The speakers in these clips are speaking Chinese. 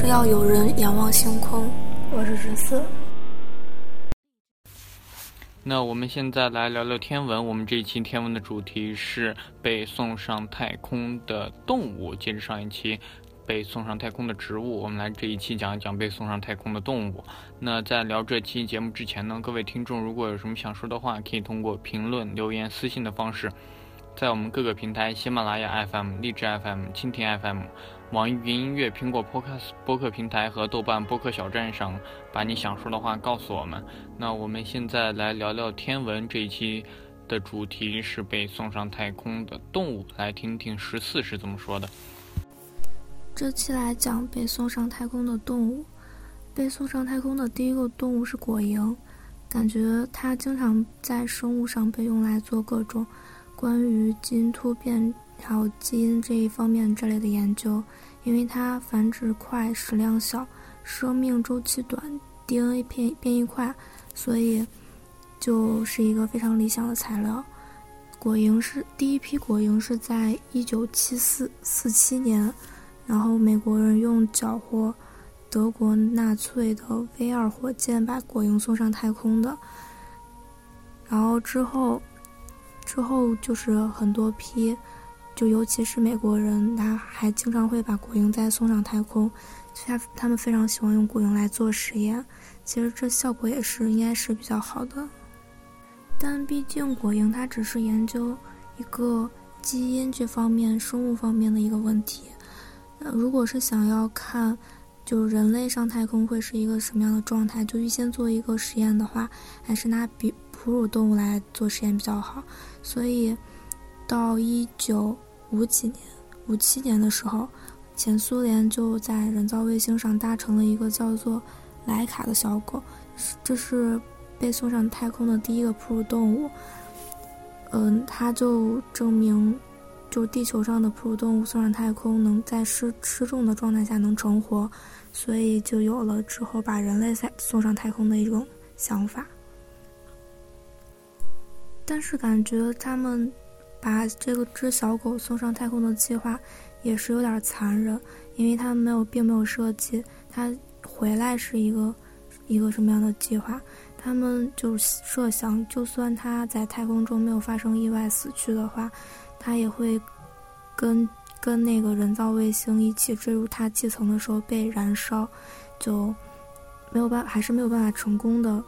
是要有人仰望星空。我是十四。那我们现在来聊聊天文。我们这一期天文的主题是被送上太空的动物。接着上一期被送上太空的植物，我们来这一期讲一讲被送上太空的动物。那在聊这期节目之前呢，各位听众如果有什么想说的话，可以通过评论、留言、私信的方式，在我们各个平台：喜马拉雅 FM、荔枝 FM、蜻蜓 FM。网易云音乐、苹果 Podcast 播客平台和豆瓣播客小站上，把你想说的话告诉我们。那我们现在来聊聊天文。这一期的主题是被送上太空的动物，来听听十四是怎么说的。这期来讲被送上太空的动物。被送上太空的第一个动物是果蝇，感觉它经常在生物上被用来做各种关于基因突变。还有基因这一方面这类的研究，因为它繁殖快、食量小、生命周期短、DNA 变变异快，所以就是一个非常理想的材料。果蝇是第一批果蝇是在一九七四四七年，然后美国人用缴获德国纳粹的 V 二火箭把果蝇送上太空的。然后之后，之后就是很多批。就尤其是美国人，他还经常会把果蝇再送上太空，他他们非常喜欢用果蝇来做实验。其实这效果也是应该是比较好的，但毕竟果蝇它只是研究一个基因这方面、生物方面的一个问题。呃，如果是想要看，就人类上太空会是一个什么样的状态，就预先做一个实验的话，还是拿比哺乳动物来做实验比较好。所以到一九。五几年，五七年的时候，前苏联就在人造卫星上搭乘了一个叫做莱卡的小狗，这是被送上太空的第一个哺乳动物。嗯，它就证明，就地球上的哺乳动物送上太空能在失失重的状态下能成活，所以就有了之后把人类送送上太空的一种想法。但是感觉他们。把这个只小狗送上太空的计划也是有点残忍，因为他们没有，并没有设计它回来是一个一个什么样的计划。他们就设想，就算它在太空中没有发生意外死去的话，它也会跟跟那个人造卫星一起坠入大气层的时候被燃烧，就没有办，还是没有办法成功的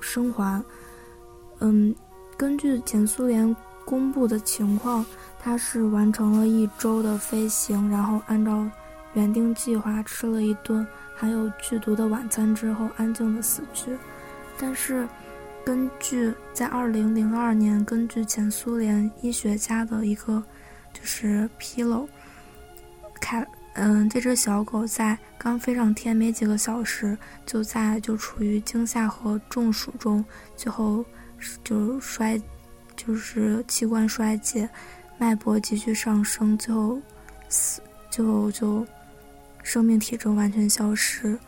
生还。嗯，根据前苏联。公布的情况，他是完成了一周的飞行，然后按照原定计划吃了一顿含有剧毒的晚餐之后，安静的死去。但是，根据在二零零二年，根据前苏联医学家的一个就是披露，看，嗯，这只小狗在刚飞上天没几个小时，就在就处于惊吓和中暑中，最后就摔。就是器官衰竭，脉搏急剧上升，最后死，最后就生命体征完全消失。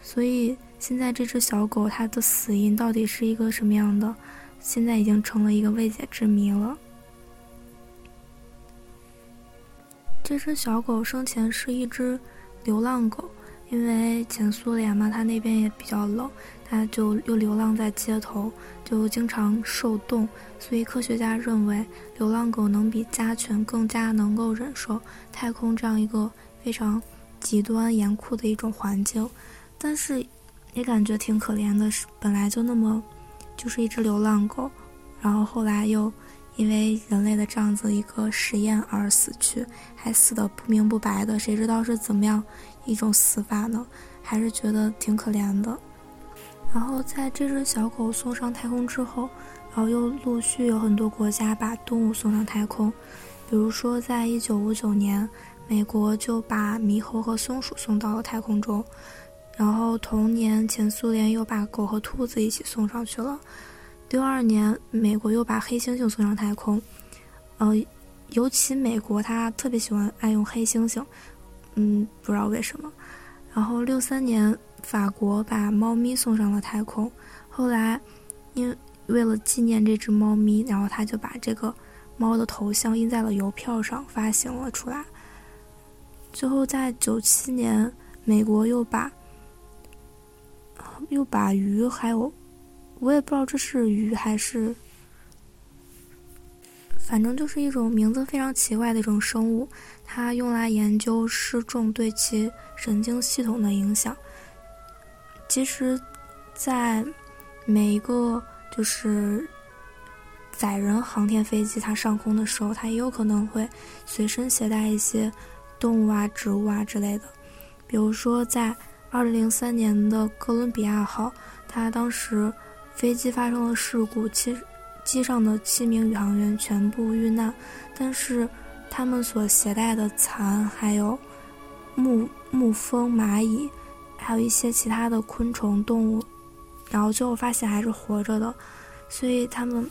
所以现在这只小狗它的死因到底是一个什么样的，现在已经成了一个未解之谜了。这只小狗生前是一只流浪狗。因为前苏联嘛，它那边也比较冷，它就又流浪在街头，就经常受冻，所以科学家认为流浪狗能比家犬更加能够忍受太空这样一个非常极端严酷的一种环境。但是也感觉挺可怜的，是本来就那么就是一只流浪狗，然后后来又因为人类的这样子一个实验而死去，还死得不明不白的，谁知道是怎么样？一种死法呢，还是觉得挺可怜的。然后在这只小狗送上太空之后，然后又陆续有很多国家把动物送上太空。比如说，在一九五九年，美国就把猕猴和松鼠送到了太空中。然后同年，前苏联又把狗和兔子一起送上去了。六二年，美国又把黑猩猩送上太空。呃，尤其美国，它特别喜欢爱用黑猩猩。嗯，不知道为什么。然后六三年，法国把猫咪送上了太空。后来，因为了纪念这只猫咪，然后他就把这个猫的头像印在了邮票上，发行了出来。最后在九七年，美国又把又把鱼还有，我也不知道这是鱼还是，反正就是一种名字非常奇怪的一种生物，它用来研究失重对其神经系统的影响。其实，在每一个就是载人航天飞机它上空的时候，它也有可能会随身携带一些动物啊、植物啊之类的。比如说，在二零零三年的哥伦比亚号，它当时飞机发生了事故，机机上的七名宇航员全部遇难，但是他们所携带的蚕还有木木蜂、蚂蚁。还有一些其他的昆虫动物，然后最后发现还是活着的，所以它们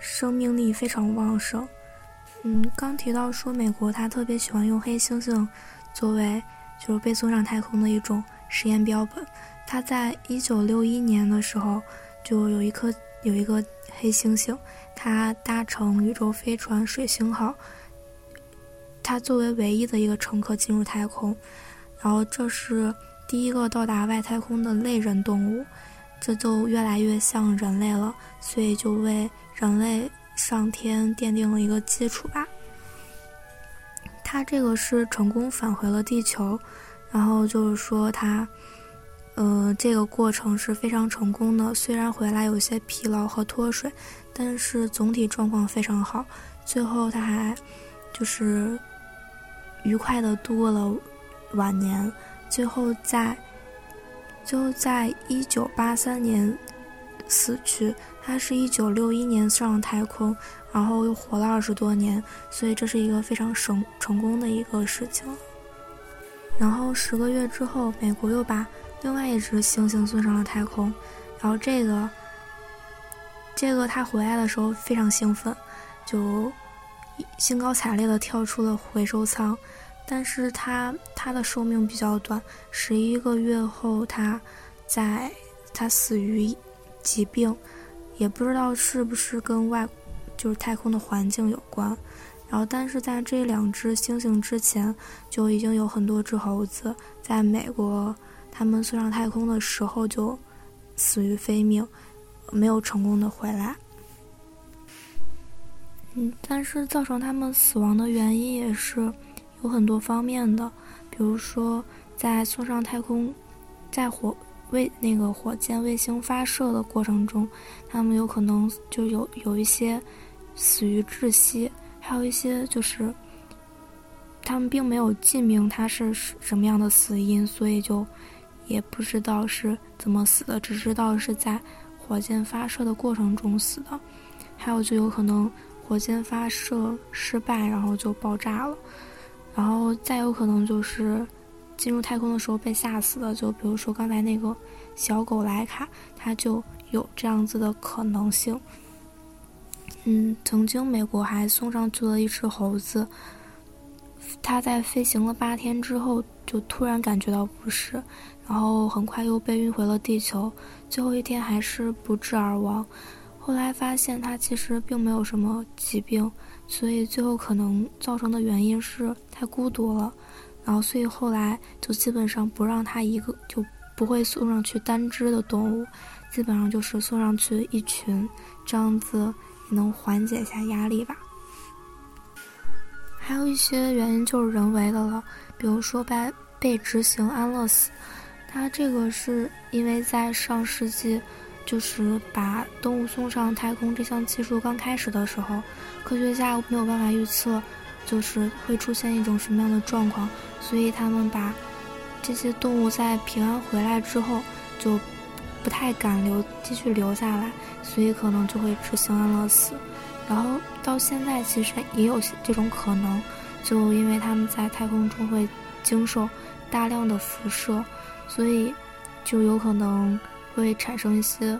生命力非常旺盛。嗯，刚提到说美国它特别喜欢用黑猩猩作为就是被送上太空的一种实验标本。它在一九六一年的时候就有一颗有一个黑猩猩，它搭乘宇宙飞船水星号，它作为唯一的一个乘客进入太空，然后这是。第一个到达外太空的类人动物，这就越来越像人类了，所以就为人类上天奠定了一个基础吧。他这个是成功返回了地球，然后就是说他，呃，这个过程是非常成功的。虽然回来有些疲劳和脱水，但是总体状况非常好。最后他还就是愉快的度过了晚年。最后在，最后在一九八三年死去。他是一九六一年上了太空，然后又活了二十多年，所以这是一个非常成成功的一个事情。然后十个月之后，美国又把另外一只猩猩送上了太空，然后这个，这个他回来的时候非常兴奋，就兴高采烈的跳出了回收舱。但是它它的寿命比较短，十一个月后，它在它死于疾病，也不知道是不是跟外就是太空的环境有关。然后，但是在这两只猩猩之前，就已经有很多只猴子在美国他们送上太空的时候就死于非命，没有成功的回来。嗯，但是造成他们死亡的原因也是。有很多方面的，比如说在送上太空，在火卫那个火箭卫星发射的过程中，他们有可能就有有一些死于窒息，还有一些就是他们并没有记明他是什么样的死因，所以就也不知道是怎么死的，只知道是在火箭发射的过程中死的。还有就有可能火箭发射失败，然后就爆炸了。然后再有可能就是进入太空的时候被吓死的，就比如说刚才那个小狗莱卡，它就有这样子的可能性。嗯，曾经美国还送上去了一只猴子，它在飞行了八天之后就突然感觉到不适，然后很快又被运回了地球，最后一天还是不治而亡。后来发现它其实并没有什么疾病。所以最后可能造成的原因是太孤独了，然后所以后来就基本上不让他一个就不会送上去单只的动物，基本上就是送上去一群，这样子也能缓解一下压力吧。还有一些原因就是人为的了，比如说被被执行安乐死，它这个是因为在上世纪。就是把动物送上太空这项技术刚开始的时候，科学家没有办法预测，就是会出现一种什么样的状况，所以他们把这些动物在平安回来之后，就不太敢留继续留下来，所以可能就会执行安乐死。然后到现在其实也有这种可能，就因为他们在太空中会经受大量的辐射，所以就有可能。会产生一些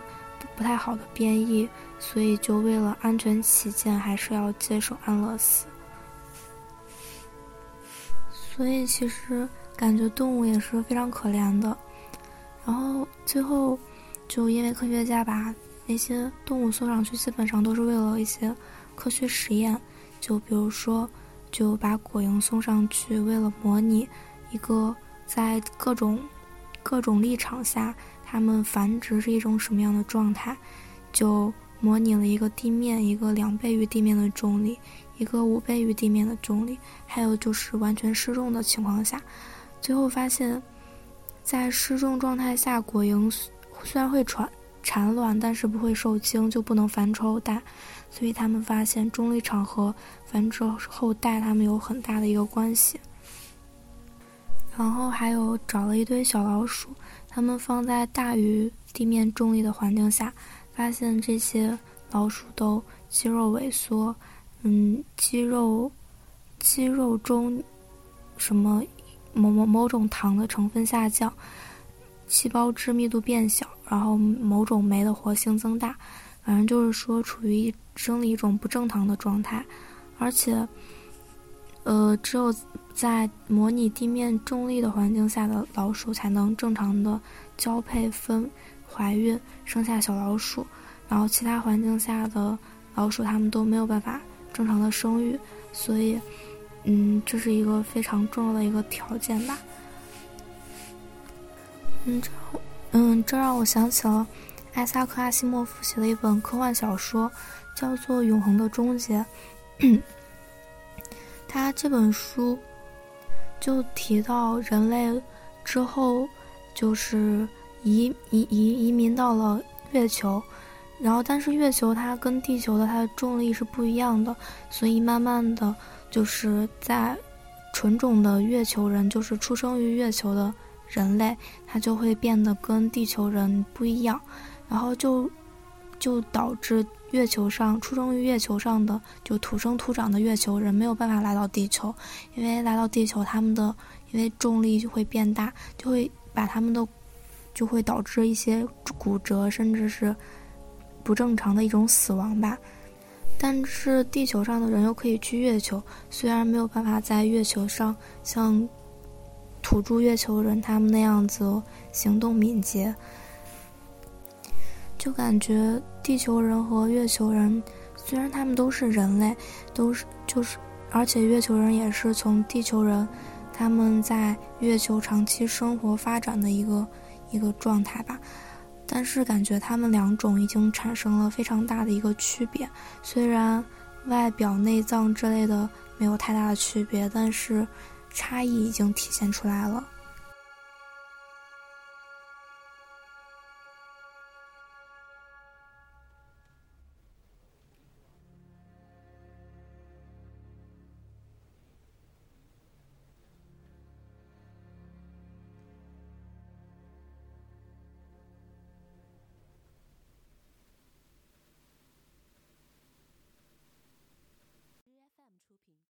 不太好的变异，所以就为了安全起见，还是要接受安乐死。所以其实感觉动物也是非常可怜的。然后最后就因为科学家把那些动物送上去，基本上都是为了一些科学实验，就比如说就把果蝇送上去，为了模拟一个在各种各种立场下，它们繁殖是一种什么样的状态，就模拟了一个地面一个两倍于地面的重力，一个五倍于地面的重力，还有就是完全失重的情况下，最后发现，在失重状态下，果蝇虽然会产产卵，但是不会受精，就不能繁殖后代。所以他们发现重力场和繁殖后代它们有很大的一个关系。然后还有找了一堆小老鼠，它们放在大于地面重力的环境下，发现这些老鼠都肌肉萎缩，嗯，肌肉肌肉中什么某某某种糖的成分下降，细胞质密度变小，然后某种酶的活性增大，反正就是说处于生理一种不正常的状态，而且，呃，只有在模拟地面重力的环境下的老鼠才能正常的交配、分、怀孕、生下小老鼠，然后其他环境下的老鼠它们都没有办法正常的生育，所以，嗯，这是一个非常重要的一个条件吧。嗯，这，嗯，这让我想起了艾萨克·阿西莫夫写的一本科幻小说。叫做《永恒的终结》，他这本书就提到人类之后就是移移移移民到了月球，然后但是月球它跟地球的它的重力是不一样的，所以慢慢的就是在纯种的月球人，就是出生于月球的人类，他就会变得跟地球人不一样，然后就就导致。月球上出生于月球上的就土生土长的月球人没有办法来到地球，因为来到地球，他们的因为重力就会变大，就会把他们的就会导致一些骨折，甚至是不正常的一种死亡吧。但是地球上的人又可以去月球，虽然没有办法在月球上像土著月球人他们那样子行动敏捷。就感觉地球人和月球人，虽然他们都是人类，都是就是，而且月球人也是从地球人，他们在月球长期生活发展的一个一个状态吧。但是感觉他们两种已经产生了非常大的一个区别。虽然外表、内脏之类的没有太大的区别，但是差异已经体现出来了。